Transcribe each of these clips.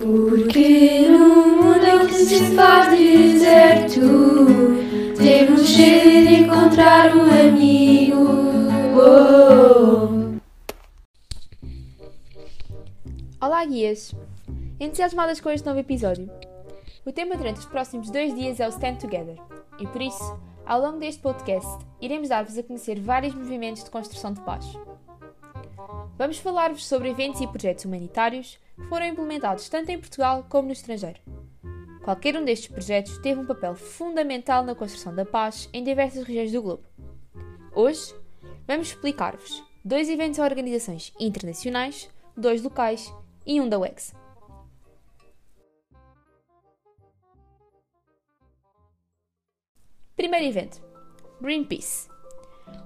Porque no mundo que se faz deserto, temos sede de encontrar um amigo. Oh. Olá, guias! Entusiasmadas com este novo episódio? O tema durante os próximos dois dias é o Stand Together, e por isso, ao longo deste podcast, iremos dar-vos a conhecer vários movimentos de construção de paz. Vamos falar-vos sobre eventos e projetos humanitários que foram implementados tanto em Portugal como no estrangeiro. Qualquer um destes projetos teve um papel fundamental na construção da paz em diversas regiões do globo. Hoje, vamos explicar-vos dois eventos ou organizações internacionais, dois locais e um da UEX. Primeiro evento: Greenpeace.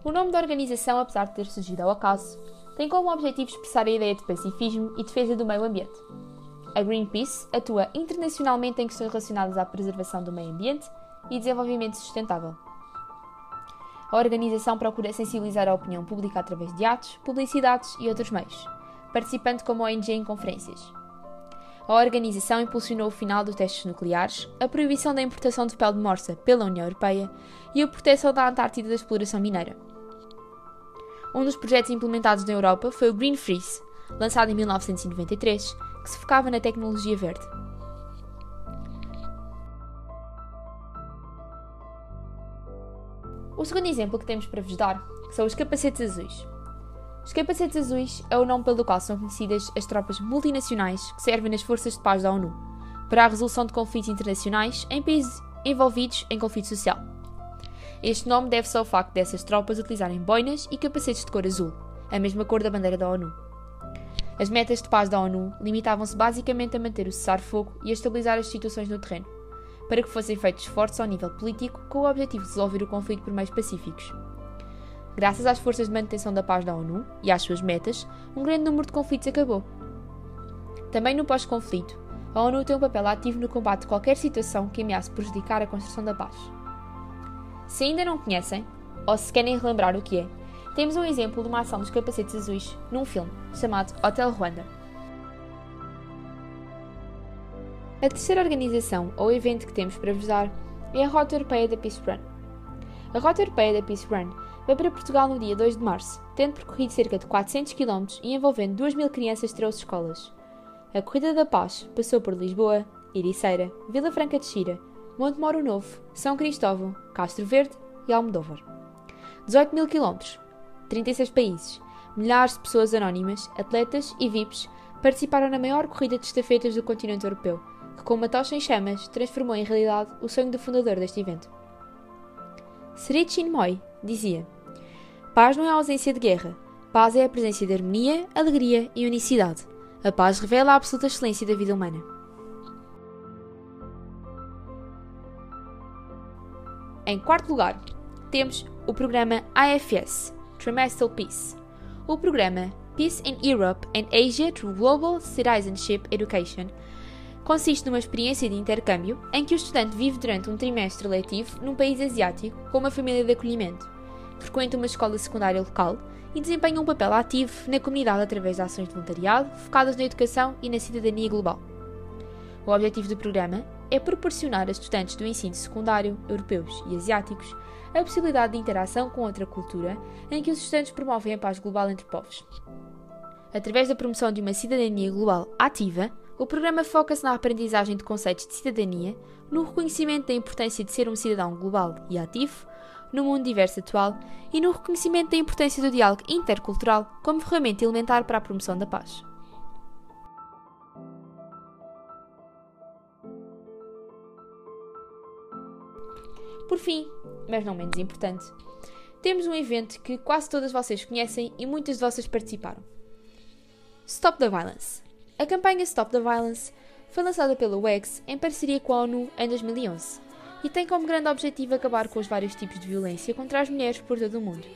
O nome da organização, apesar de ter surgido ao acaso, tem como objetivo expressar a ideia de pacifismo e defesa do meio ambiente. A Greenpeace atua internacionalmente em questões relacionadas à preservação do meio ambiente e desenvolvimento sustentável. A organização procura sensibilizar a opinião pública através de atos, publicidades e outros meios, participando como ONG em conferências. A organização impulsionou o final dos testes nucleares, a proibição da importação de pele de morsa pela União Europeia e a proteção da Antártida da exploração mineira. Um dos projetos implementados na Europa foi o Green Freeze, lançado em 1993, que se focava na tecnologia verde. O segundo exemplo que temos para vos dar são os capacetes azuis. Os capacetes azuis é o nome pelo qual são conhecidas as tropas multinacionais que servem nas forças de paz da ONU para a resolução de conflitos internacionais em países envolvidos em conflito social. Este nome deve-se ao facto dessas tropas utilizarem boinas e capacetes de cor azul, a mesma cor da bandeira da ONU. As metas de paz da ONU limitavam-se basicamente a manter o cessar-fogo e a estabilizar as situações no terreno, para que fossem feitos esforços ao nível político com o objetivo de resolver o conflito por meios pacíficos. Graças às forças de manutenção da paz da ONU e às suas metas, um grande número de conflitos acabou. Também no pós-conflito, a ONU tem um papel ativo no combate de qualquer situação que ameace prejudicar a construção da paz. Se ainda não conhecem, ou se querem relembrar o que é, temos um exemplo de uma ação dos capacetes azuis num filme chamado Hotel Rwanda. A terceira organização ou evento que temos para vos dar é a Rota Europeia da Peace Run. A Rota Europeia da Peace Run vai para Portugal no dia 2 de março, tendo percorrido cerca de 400 km e envolvendo 2 mil crianças de 13 escolas. A Corrida da Paz passou por Lisboa, Ericeira, Vila Franca de Xira, Monte Moro Novo, São Cristóvão, Castro Verde e Almodóvar. 18 mil quilómetros, 36 países, milhares de pessoas anónimas, atletas e VIPs participaram na maior corrida de estafetas do continente europeu, que com uma tocha em chamas transformou em realidade o sonho do fundador deste evento. Sri Chinmoy dizia: Paz não é a ausência de guerra, paz é a presença de harmonia, alegria e unicidade. A paz revela a absoluta excelência da vida humana. Em quarto lugar, temos o programa IFS, Trimestral Peace. O programa Peace in Europe and Asia through Global Citizenship Education consiste numa experiência de intercâmbio em que o estudante vive durante um trimestre letivo num país asiático com uma família de acolhimento, frequenta uma escola secundária local e desempenha um papel ativo na comunidade através de ações de voluntariado focadas na educação e na cidadania global. O objetivo do programa é proporcionar a estudantes do ensino secundário, europeus e asiáticos, a possibilidade de interação com outra cultura em que os estudantes promovem a paz global entre povos. Através da promoção de uma cidadania global ativa, o programa foca-se na aprendizagem de conceitos de cidadania, no reconhecimento da importância de ser um cidadão global e ativo, no mundo diverso atual e no reconhecimento da importância do diálogo intercultural como ferramenta elementar para a promoção da paz. Por fim, mas não menos importante, temos um evento que quase todas vocês conhecem e muitas de vocês participaram. Stop the Violence. A campanha Stop the Violence foi lançada pela UEX em parceria com a ONU em 2011 e tem como grande objetivo acabar com os vários tipos de violência contra as mulheres por todo o mundo.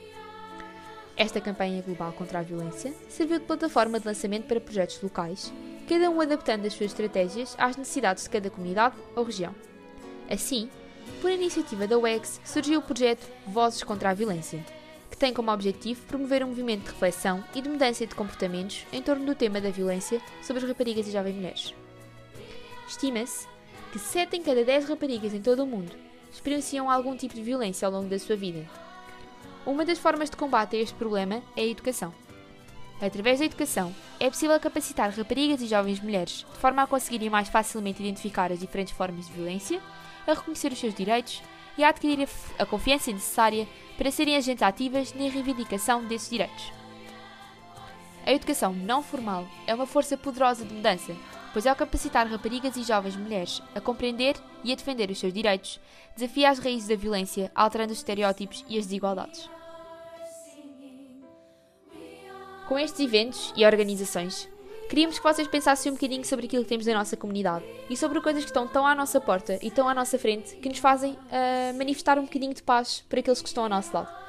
Esta campanha global contra a violência serviu de plataforma de lançamento para projetos locais, cada um adaptando as suas estratégias às necessidades de cada comunidade ou região. Assim, por iniciativa da UEX, surgiu o projeto Vozes contra a Violência, que tem como objetivo promover um movimento de reflexão e de mudança de comportamentos em torno do tema da violência sobre as raparigas e jovens mulheres. Estima-se que 7 em cada 10 raparigas em todo o mundo experienciam algum tipo de violência ao longo da sua vida. Uma das formas de combate a este problema é a educação. Através da educação, é possível capacitar raparigas e jovens mulheres de forma a conseguirem mais facilmente identificar as diferentes formas de violência, a reconhecer os seus direitos e a adquirir a, confiança necessária para serem agentes ativas na reivindicação desses direitos. A educação não formal é uma força poderosa de mudança, pois ao capacitar raparigas e jovens mulheres a compreender e a defender os seus direitos, desafia as raízes da violência, alterando os estereótipos e as desigualdades. Com estes eventos e organizações, queríamos que vocês pensassem um bocadinho sobre aquilo que temos na nossa comunidade e sobre coisas que estão tão à nossa porta e tão à nossa frente que nos fazem uh, manifestar um bocadinho de paz para aqueles que estão ao nosso lado.